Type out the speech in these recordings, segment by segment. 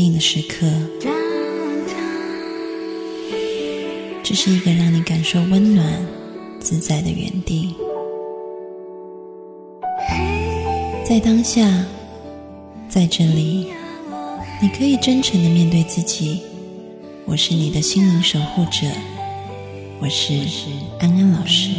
静的时刻。这是一个让你感受温暖、自在的原地。在当下，在这里，你可以真诚的面对自己。我是你的心灵守护者，我是安安老师。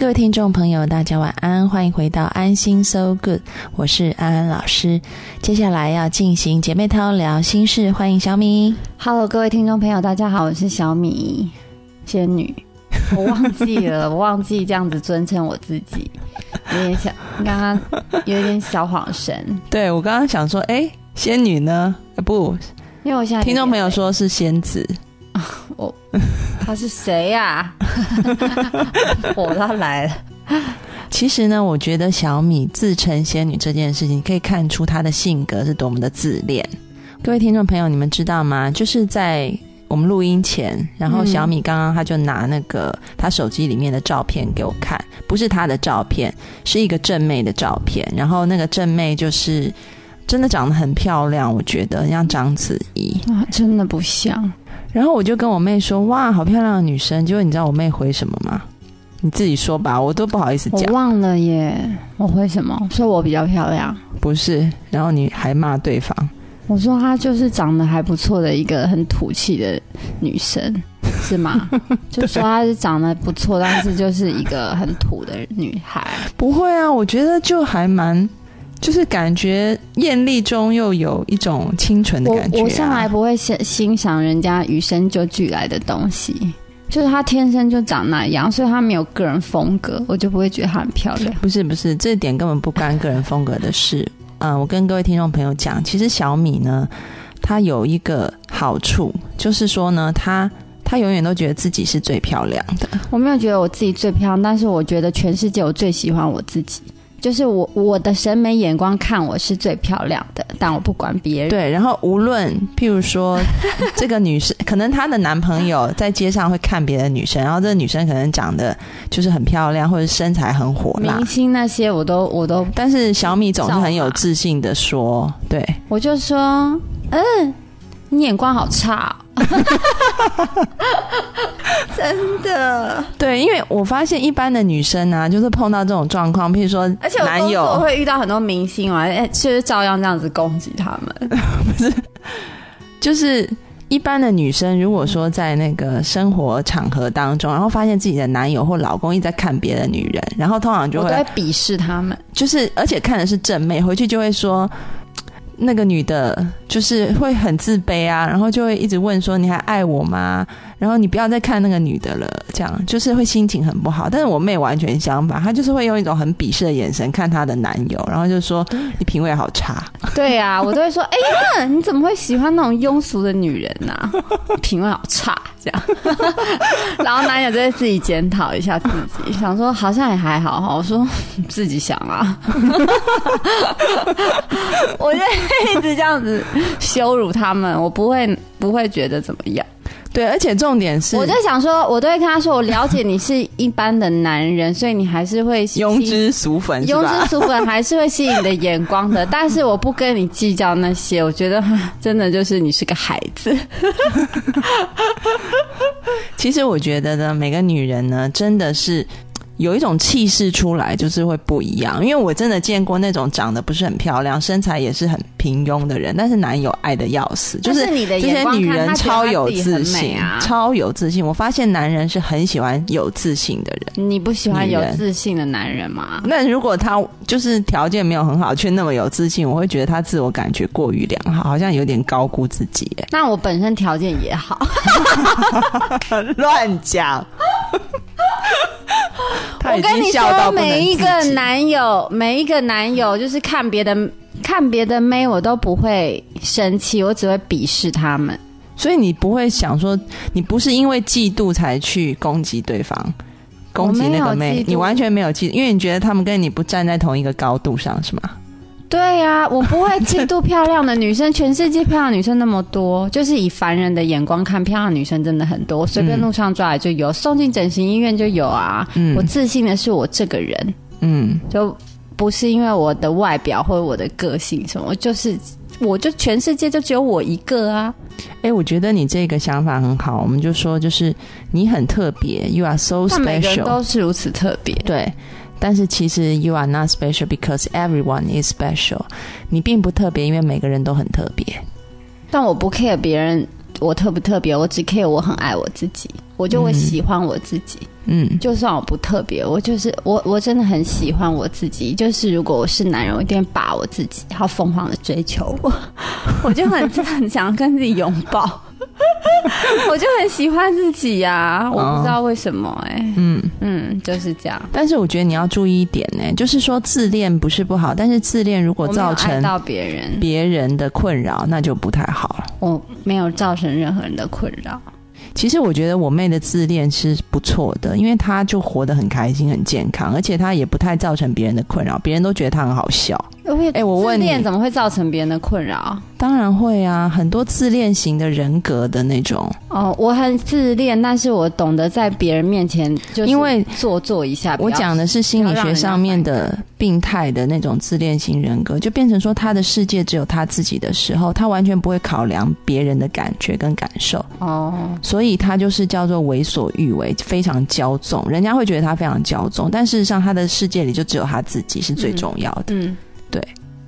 各位听众朋友，大家晚安，欢迎回到安心 So Good，我是安安老师。接下来要进行姐妹淘聊心事，欢迎小米。Hello，各位听众朋友，大家好，我是小米仙女。我忘记了，我忘记这样子尊称我自己，有点小，刚刚有点小恍神。对我刚刚想说，哎，仙女呢？不，因为我现在听众朋友说是仙子。我他是谁呀？我他来了。其实呢，我觉得小米自称仙女这件事情，可以看出她的性格是多么的自恋。各位听众朋友，你们知道吗？就是在我们录音前，然后小米刚刚他就拿那个他手机里面的照片给我看，不是他的照片，是一个正妹的照片。然后那个正妹就是真的长得很漂亮，我觉得像章子怡啊，真的不像。然后我就跟我妹说：“哇，好漂亮的女生！”结果你知道我妹回什么吗？你自己说吧，我都不好意思讲。我忘了耶，我回什么？说我比较漂亮？不是，然后你还骂对方。我说她就是长得还不错的一个很土气的女生，是吗？就说她是长得不错，但是就是一个很土的女孩。不会啊，我觉得就还蛮。就是感觉艳丽中又有一种清纯的感觉。我向来不会欣欣赏人家与生就俱来的东西，就是她天生就长那样，所以她没有个人风格，我就不会觉得她很漂亮。不是不是，这点根本不关个人风格的事。嗯，我跟各位听众朋友讲，其实小米呢，她有一个好处，就是说呢，她她永远都觉得自己是最漂亮的。我没有觉得我自己最漂亮，但是我觉得全世界我最喜欢我自己。就是我我的审美眼光看我是最漂亮的，但我不管别人。对，然后无论譬如说 这个女生，可能她的男朋友在街上会看别的女生，然后这个女生可能长得就是很漂亮，或者身材很火辣。明星那些我都我都，但是小米总是很有自信的说，对我就说，嗯，你眼光好差。真的，对，因为我发现一般的女生啊，就是碰到这种状况，譬如说，而且男友会遇到很多明星啊，哎，就是照样这样子攻击他们。不是，就是一般的女生，如果说在那个生活场合当中，然后发现自己的男友或老公一直在看别的女人，然后通常就会鄙视他们，就是而且看的是正妹，回去就会说。那个女的，就是会很自卑啊，然后就会一直问说：“你还爱我吗？”然后你不要再看那个女的了，这样就是会心情很不好。但是我妹完全相反，她就是会用一种很鄙视的眼神看她的男友，然后就说：“你品味好差。”对呀，我都会说：“哎呀，你怎么会喜欢那种庸俗的女人呢？品味好差。”这样，然后男友就会自己检讨一下自己，想说好像也还好哈。我说自己想啊，我就一直这样子羞辱他们，我不会不会觉得怎么样。对，而且重点是，我就想说，我都会跟他说，我了解你是一般的男人，所以你还是会庸脂俗粉，庸脂俗粉还是会吸引你的眼光的。但是我不跟你计较那些，我觉得 真的就是你是个孩子。其实我觉得呢，每个女人呢，真的是。有一种气势出来，就是会不一样。因为我真的见过那种长得不是很漂亮，身材也是很平庸的人，但是男友爱的要死，就是你的这些女人超有自信啊，超有自信。我发现男人是很喜欢有自信的人。你不喜欢有自信的男人吗？那如果他就是条件没有很好，却那么有自信，我会觉得他自我感觉过于良好，好像有点高估自己。那我本身条件也好，乱讲。我跟你说，每一个男友，每一个男友，就是看别的看别的妹，我都不会生气，我只会鄙视他们。所以你不会想说，你不是因为嫉妒才去攻击对方，攻击那个妹，你完全没有嫉妒，因为你觉得他们跟你不站在同一个高度上，是吗？对呀，我不会嫉妒漂亮的女生。全世界漂亮女生那么多，就是以凡人的眼光看，漂亮女生真的很多。随便路上抓来就有，送进整形医院就有啊。我自信的是我这个人，嗯，就不是因为我的外表或者我的个性什么，就是我就全世界就只有我一个啊。哎，我觉得你这个想法很好。我们就说，就是你很特别，You are so special，每个人都是如此特别，对。但是其实 you are not special because everyone is special。你并不特别，因为每个人都很特别。但我不 care 别人我特不特别，我只 care 我很爱我自己，我就会喜欢我自己。嗯，就算我不特别，我就是我，我真的很喜欢我自己。就是如果我是男人，我一定把我自己，好疯狂的追求我，我就很很想跟自己拥抱。我就很喜欢自己呀，我不知道为什么哎，嗯嗯，就是这样。但是我觉得你要注意一点呢，就是说自恋不是不好，但是自恋如果造成到别人别人的困扰，那就不太好了。我没有造成任何人的困扰。其实我觉得我妹的自恋是不错的，因为她就活得很开心、很健康，而且她也不太造成别人的困扰，别人都觉得她很好笑。哎，我问你，自恋怎么会造成别人的困扰？当然会啊，很多自恋型的人格的那种。哦，我很自恋，但是我懂得在别人面前就因为做作一下。我讲的是心理学上面的病态的那种自恋型人格，就变成说他的世界只有他自己的时候，他完全不会考量别人的感觉跟感受。哦，所以他就是叫做为所欲为，非常骄纵。人家会觉得他非常骄纵，但事实上他的世界里就只有他自己是最重要的。嗯。对，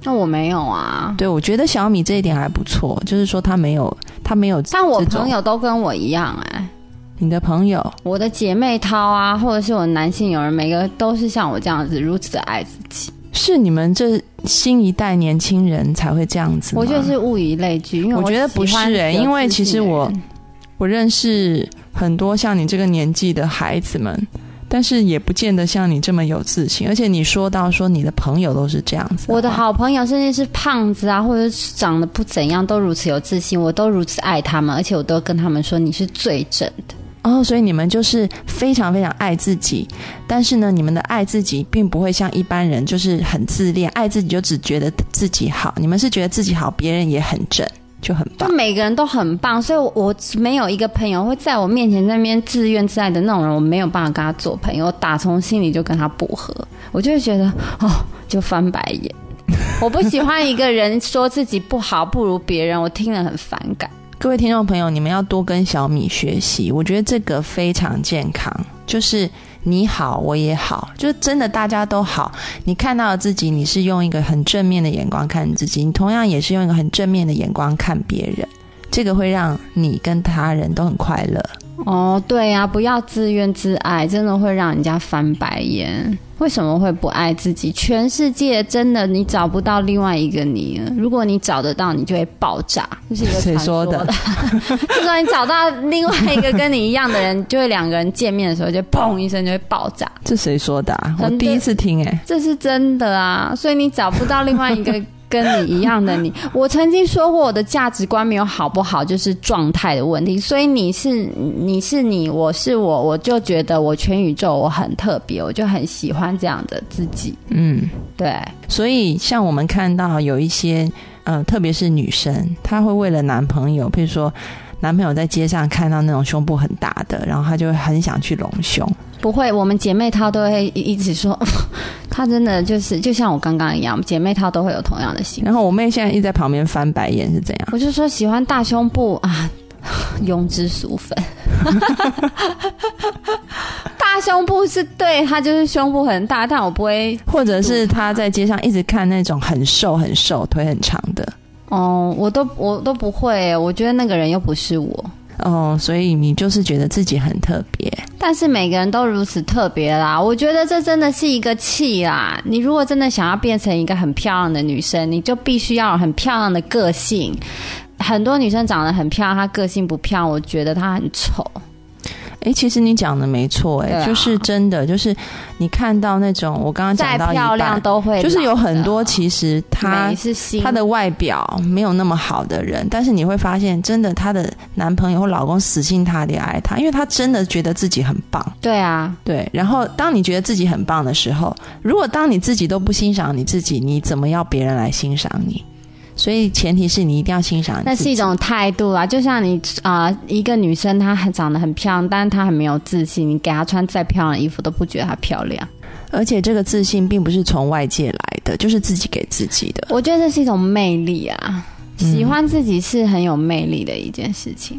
那我没有啊。对，我觉得小米这一点还不错，就是说他没有，他没有。但我朋友都跟我一样哎。你的朋友，我的姐妹淘啊，或者是我男性友人，每个都是像我这样子如此的爱自己。是你们这新一代年轻人才会这样子我觉得是物以类聚，因为我觉得不是哎，因为其实我我认识很多像你这个年纪的孩子们。但是也不见得像你这么有自信，而且你说到说你的朋友都是这样子，我的好朋友甚至是胖子啊，或者是长得不怎样，都如此有自信，我都如此爱他们，而且我都跟他们说你是最正的。哦，所以你们就是非常非常爱自己，但是呢，你们的爱自己并不会像一般人就是很自恋，爱自己就只觉得自己好，你们是觉得自己好，别人也很正。就很棒，就每个人都很棒，所以我没有一个朋友会在我面前那边自怨自艾的那种人，我没有办法跟他做朋友，我打从心里就跟他不合，我就会觉得哦，就翻白眼。我不喜欢一个人说自己不好不如别人，我听了很反感。各位听众朋友，你们要多跟小米学习，我觉得这个非常健康，就是。你好，我也好，就真的大家都好。你看到自己，你是用一个很正面的眼光看自己，你同样也是用一个很正面的眼光看别人，这个会让你跟他人都很快乐。哦，对呀，不要自怨自艾，真的会让人家翻白眼。为什么会不爱自己？全世界真的你找不到另外一个你了。如果你找得到，你就会爆炸。这是一个谁说的？就说你找到另外一个跟你一样的人，就会两个人见面的时候就砰一声就会爆炸。这谁说的？我第一次听哎，这是真的啊！所以你找不到另外一个。跟你一样的你，我曾经说过我的价值观没有好不好，就是状态的问题。所以你是你是你，我是我，我就觉得我全宇宙我很特别，我就很喜欢这样的自己。嗯，对。所以像我们看到有一些，嗯，特别是女生，她会为了男朋友，比如说男朋友在街上看到那种胸部很大的，然后她就会很想去隆胸。不会，我们姐妹她都会一直说，她真的就是就像我刚刚一样，姐妹她都会有同样的心。然后我妹现在一直在旁边翻白眼，是怎样？我就说喜欢大胸部啊，庸脂俗粉。大 大胸部是对她就是胸部很大，但我不会或者是她在街上一直看那种很瘦很瘦、腿很长的，哦，我都我都不会，我觉得那个人又不是我。哦，所以你就是觉得自己很特别。但是每个人都如此特别啦，我觉得这真的是一个气啦。你如果真的想要变成一个很漂亮的女生，你就必须要很漂亮的个性。很多女生长得很漂亮，她个性不漂亮，我觉得她很丑。哎，其实你讲的没错，哎，就是真的，就是你看到那种我刚刚讲到漂亮都会，就是有很多其实他他的外表没有那么好的人，但是你会发现，真的她的男朋友或老公死心塌地爱她，因为她真的觉得自己很棒。对啊，对。然后当你觉得自己很棒的时候，如果当你自己都不欣赏你自己，你怎么要别人来欣赏你？所以前提是你一定要欣赏，那是一种态度啦。就像你啊，一个女生她很长得很漂亮，但是她很没有自信，你给她穿再漂亮的衣服都不觉得她漂亮。而且这个自信并不是从外界来的，就是自己给自己的。我觉得这是一种魅力啊，喜欢自己是很有魅力的一件事情。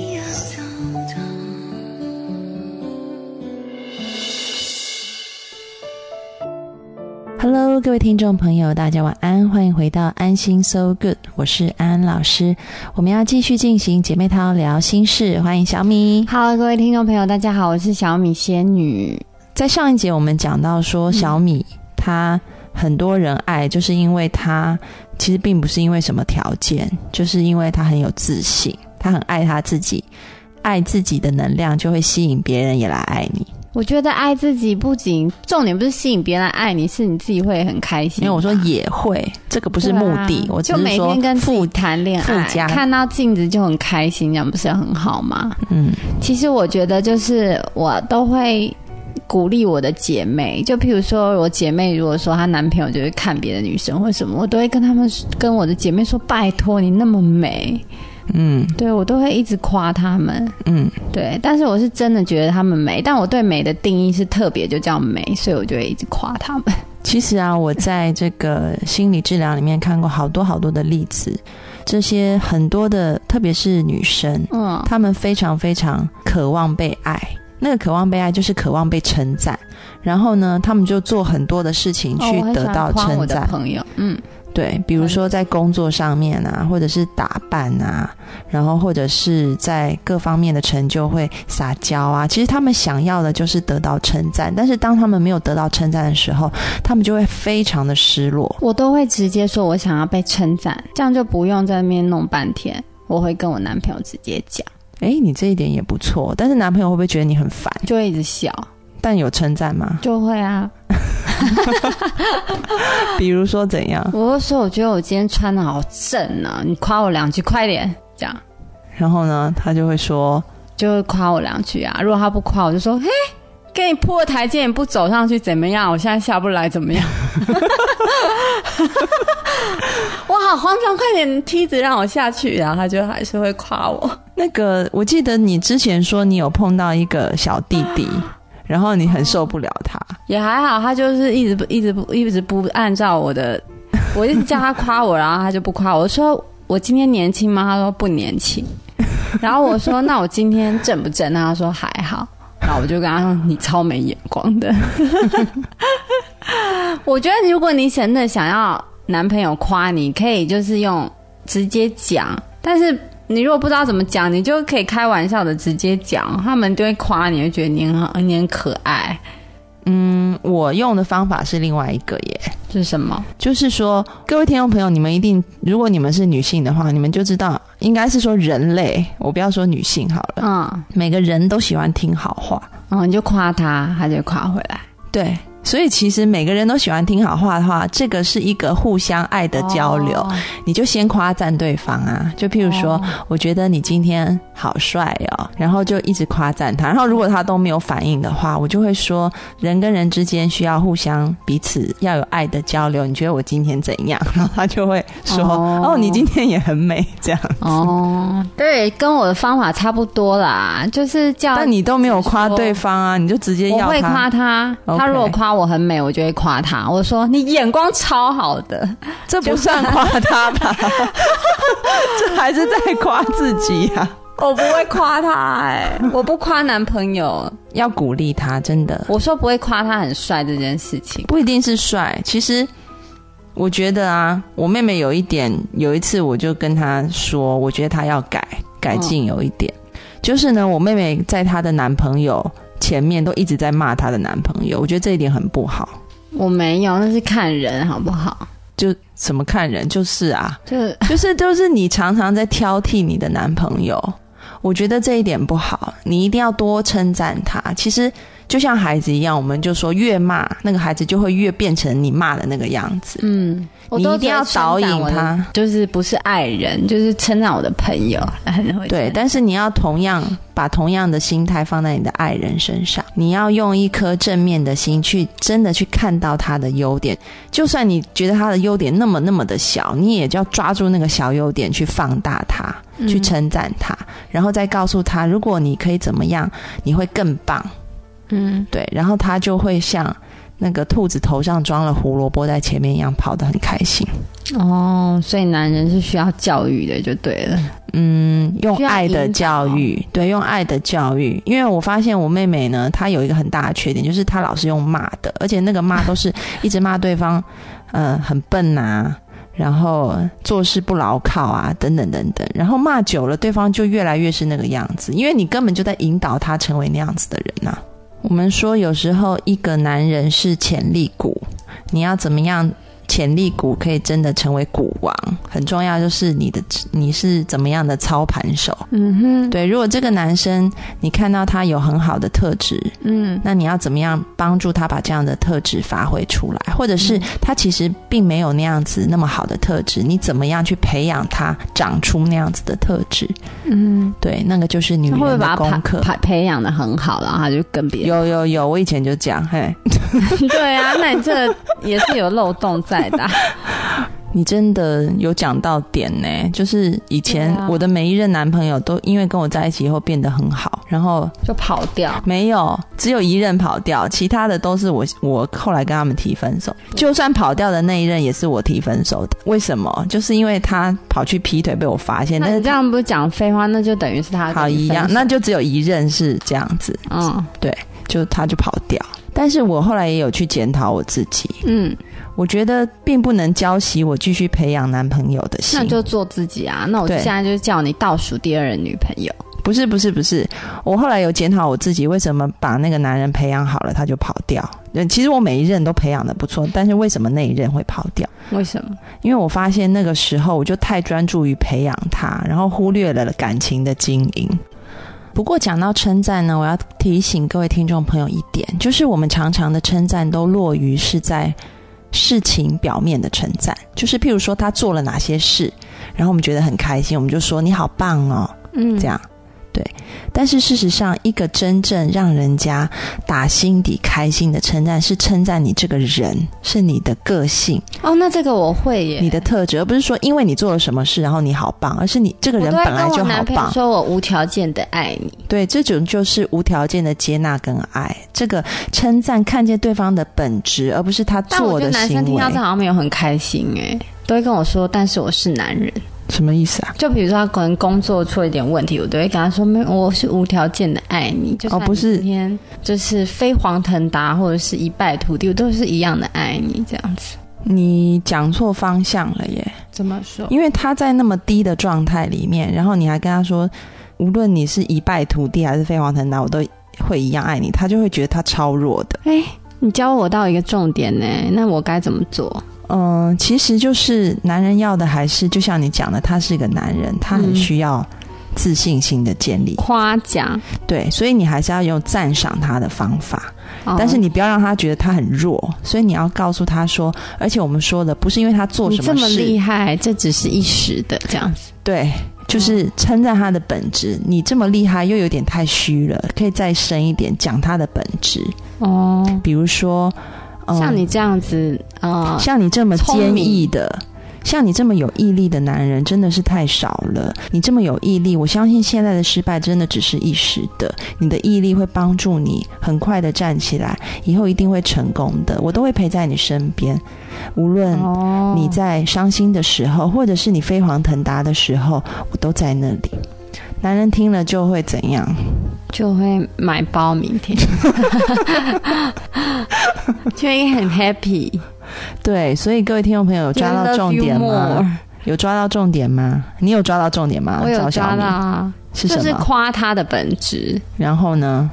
Hello，各位听众朋友，大家晚安，欢迎回到安心 So Good，我是安安老师。我们要继续进行姐妹淘聊心事，欢迎小米。Hello，各位听众朋友，大家好，我是小米仙女。在上一节我们讲到说，小米她很多人爱，就是因为她其实并不是因为什么条件，就是因为她很有自信，她很爱她自己，爱自己的能量就会吸引别人也来爱你。我觉得爱自己不仅重点不是吸引别人爱你，是你自己会很开心。因为我说也会，这个不是目的。我就每天跟自己谈恋爱，看到镜子就很开心，这样不是很好吗？嗯，其实我觉得就是我都会鼓励我的姐妹，就譬如说我姐妹如果说她男朋友就是看别的女生或什么，我都会跟他们跟我的姐妹说：拜托你那么美。嗯，对我都会一直夸他们，嗯，对，但是我是真的觉得他们美，但我对美的定义是特别就叫美，所以我就会一直夸他们。其实啊，我在这个心理治疗里面看过好多好多的例子，这些很多的，特别是女生，嗯，她们非常非常渴望被爱，那个渴望被爱就是渴望被称赞，然后呢，他们就做很多的事情去得到称赞。朋友，嗯。对，比如说在工作上面啊，或者是打扮啊，然后或者是在各方面的成就会撒娇啊。其实他们想要的就是得到称赞，但是当他们没有得到称赞的时候，他们就会非常的失落。我都会直接说我想要被称赞，这样就不用在那边弄半天。我会跟我男朋友直接讲。哎，你这一点也不错，但是男朋友会不会觉得你很烦？就会一直笑。但有称赞吗？就会啊。比如说怎样？我会说我觉得我今天穿的好正啊，你夸我两句，快点这样。然后呢，他就会说，就会夸我两句啊。如果他不夸，我就说，嘿，给你铺个台阶，你不走上去怎么样？我现在下不来怎么样？我好慌张，快点梯子让我下去。然后他就还是会夸我。那个，我记得你之前说你有碰到一个小弟弟。然后你很受不了他，也还好，他就是一直不一直不一直不按照我的，我一直叫他夸我，然后他就不夸我。说我今天年轻吗？他说不年轻。然后我说那我今天正不正？他说还好。然后我就跟他说你超没眼光的。我觉得如果你真的想要男朋友夸你，可以就是用直接讲，但是。你如果不知道怎么讲，你就可以开玩笑的直接讲，他们就会夸你，会觉得你很你很可爱。嗯，我用的方法是另外一个耶，是什么？就是说，各位听众朋友，你们一定，如果你们是女性的话，你们就知道，应该是说人类，我不要说女性好了，嗯，每个人都喜欢听好话，嗯，你就夸他，他就夸回来。对，所以其实每个人都喜欢听好话的话，这个是一个互相爱的交流。哦你就先夸赞对方啊，就譬如说，哦我觉得你今天好帅哦，然后就一直夸赞他。然后如果他都没有反应的话，我就会说，人跟人之间需要互相彼此要有爱的交流。你觉得我今天怎样？然后他就会说，哦哦你今天也很美，这样。哦，对，跟我的方法差不多啦，就是叫但你都没有夸对方啊，你就直接我要他会夸。他，他如果夸我很美，我就会夸他。我说你眼光超好的，这不算夸他吧？这还是在夸自己啊！我不会夸他哎、我不夸男朋友。要鼓励他，真的我说不会夸他很帅这件事情。不一定是帅。其实我觉得啊，我妹妹有一点，有一次我就跟她说，我觉得她要改改进，有一点、就是呢，我妹妹在她的男朋友前面都一直在骂她的男朋友，我觉得这一点很不好。我没有，那是看人好不好？就怎么看人，就是啊，就是 就是就是你常常在挑剔你的男朋友，我觉得这一点不好，你一定要多称赞他。其实就像孩子一样，我们就说越骂那个孩子就会越变成你骂的那个样子。嗯，你一定要导引他，就是不是爱人，就是称赞我的朋友，很 会对，但是你要同样把同样的心态放在你的爱人身上，你要用一颗正面的心去真的去看到他的优点，就算你觉得他的优点那么那么的小，你也就要抓住那个小优点去放大它，去称赞他，然后再告诉他，如果你可以怎么样，你会更棒。嗯，对，然后他就会像那个兔子头上装了胡萝卜在前面一样跑得很开心。哦，所以男人是需要教育的，就对了。嗯，用爱的教育，对，用爱的教育。因为我发现我妹妹呢，她有一个很大的缺点，就是她老是用骂的，而且那个骂都是一直骂对方，呃，很笨啊，然后做事不牢靠啊，等等等等。然后骂久了，对方就越来越是那个样子，因为你根本就在引导他成为那样子的人呐、我们说，有时候一个男人是潜力股，你要怎么样？潜力股可以真的成为股王，很重要就是你的你是怎么样的操盘手。嗯哼，对，如果这个男生你看到他有很好的特质，嗯那你要怎么样帮助他把这样的特质发挥出来？或者是他其实并没有那样子那么好的特质，你怎么样去培养他长出那样子的特质？嗯，对，那个就是女人的把他培功课。培培养的很好，然后他就跟别人？有有有，我以前就讲，嘿，对啊，那你这个也是有漏洞在的啊。你真的有讲到点呢，就是以前我的每一任男朋友都因为跟我在一起以后变得很好，然后就跑掉。没有，只有一任跑掉，其他的都是我我后来跟他们提分手。就算跑掉的那一任也是我提分手的，为什么？就是因为他跑去劈腿被我发现，那但是这样不是讲废话，那就等于是他好一样，那就只有一任是这样子，嗯对就他就跑掉。但是我后来也有去检讨我自己，嗯，我觉得并不能浇熄我继续培养男朋友的心。那就做自己啊。那我现在就叫你倒数第二任女朋友。不是不是不是，我后来有检讨我自己，为什么把那个男人培养好了他就跑掉？嗯，其实我每一任都培养的不错，但是为什么那一任会跑掉？为什么？因为我发现那个时候我就太专注于培养他，然后忽略了感情的经营。不过讲到称赞呢，我要提醒各位听众朋友一点，就是我们常常的称赞都落于是在事情表面的称赞，就是譬如说他做了哪些事，然后我们觉得很开心，我们就说你好棒哦，嗯这样。对，但是事实上，一个真正让人家打心底开心的称赞，是称赞你这个人，是你的个性，哦，那这个我会耶。你的特质，而不是说因为你做了什么事，然后你好棒，而是你这个人本来就好棒。说我无条件的爱你。对，这种就是无条件的接纳跟爱。这个称赞，看见对方的本质，而不是他但我觉得做的行为男生听到这。好像没有很开心哎，都会跟我说，但是我是男人。什么意思啊？就比如说他可能工作出了一点问题，我都会跟他说，没有，我是无条件的爱你。就算哦不是今天就是飞黄腾达或者是一败涂地，我都是一样的爱你这样子。你讲错方向了耶！怎么说？因为他在那么低的状态里面，然后你还跟他说，无论你是一败涂地还是飞黄腾达，我都会一样爱你，他就会觉得他超弱的。哎，你教我到一个重点呢，那我该怎么做？嗯，其实就是男人要的还是就像你讲的，他是一个男人，他很嗯需要自信心的建立。夸奖，对，所以你还是要用赞赏他的方法，哦但是你不要让他觉得他很弱，所以你要告诉他说，而且我们说的不是因为他做你这么这么，厉害，这只是一时的这样子。对，就是称赞他的本质。你这么厉害，又有点太虚了，可以再深一点讲他的本质，哦，比如说，嗯像你这样子，呃，像你这么坚毅的。像你这么有毅力的男人真的是太少了。你这么有毅力，我相信现在的失败真的只是一时的。你的毅力会帮助你很快的站起来，以后一定会成功的。我都会陪在你身边，无论哦你在伤心的时候，或者是你飞黄腾达的时候，我都在那里。男人听了就会怎样？就会买包，明天 就会很 happy。对，所以各位听众朋友有抓到重点吗有抓到重点吗？你有抓到重点吗？我有抓到啊，就是是什么？夸他的本质，然后呢？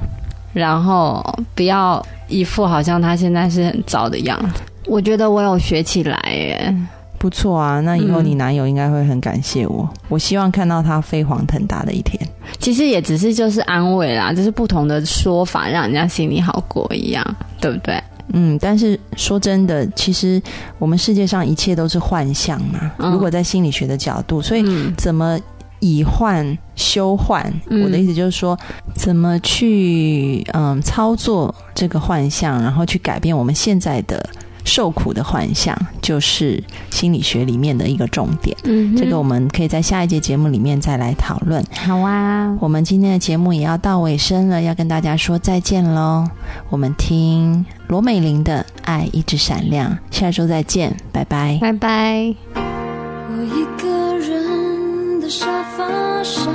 然后不要一副好像他现在是很糟的样子。我觉得我有学起来耶，不错啊，那以后嗯你男友应该会很感谢我。我希望看到他飞黄腾达的一天。其实也只是就是安慰啦，就是不同的说法，让人家心里好过一样，对不对？嗯，但是说真的，其实我们世界上一切都是幻象嘛。嗯如果在心理学的角度，所以嗯怎么以幻修幻？嗯我的意思就是说，怎么去嗯操作这个幻象，然后去改变我们现在的受苦的幻象，就是心理学里面的一个重点。嗯这个我们可以在下一节节目里面再来讨论。好啊，我们今天的节目也要到尾声了，要跟大家说再见喽。我们听罗美玲的《爱一直闪亮》，下周再见，拜拜。拜拜。我一个人的沙发上，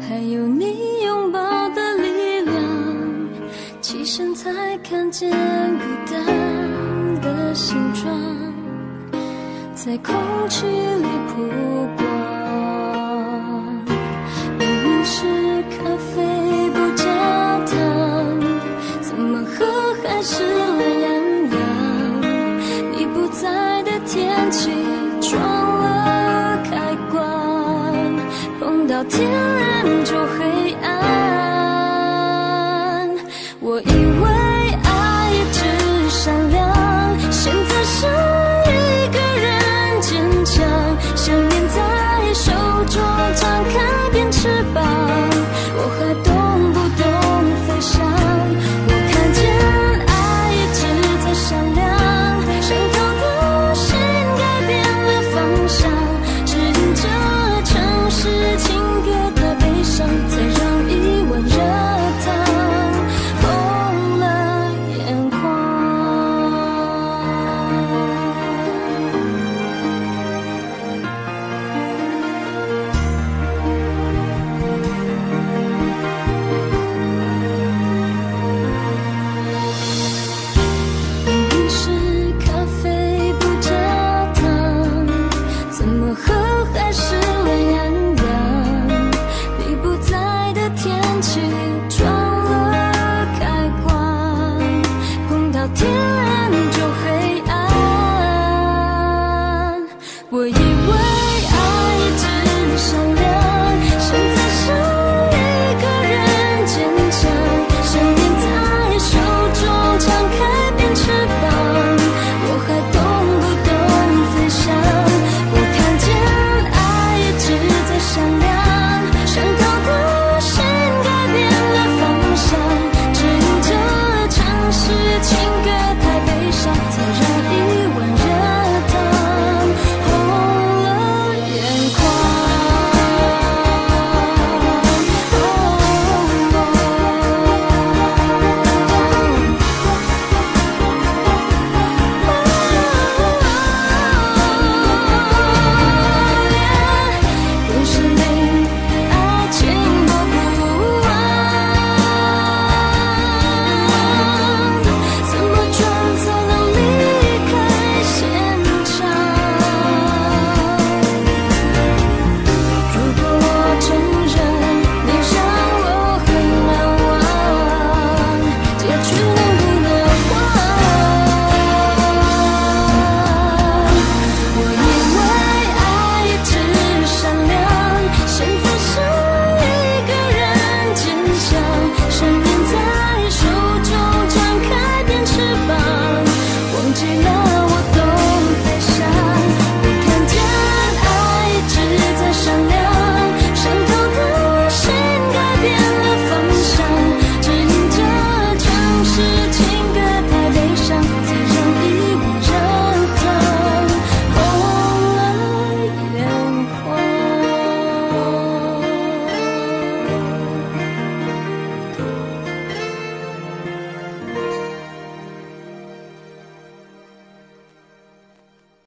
还有你拥抱的力量。起身才看见孤单的形状，在空气里曝光。明明是咖啡不加糖，怎么喝还是懒洋洋？你不在的天气撞了开关，碰到天 te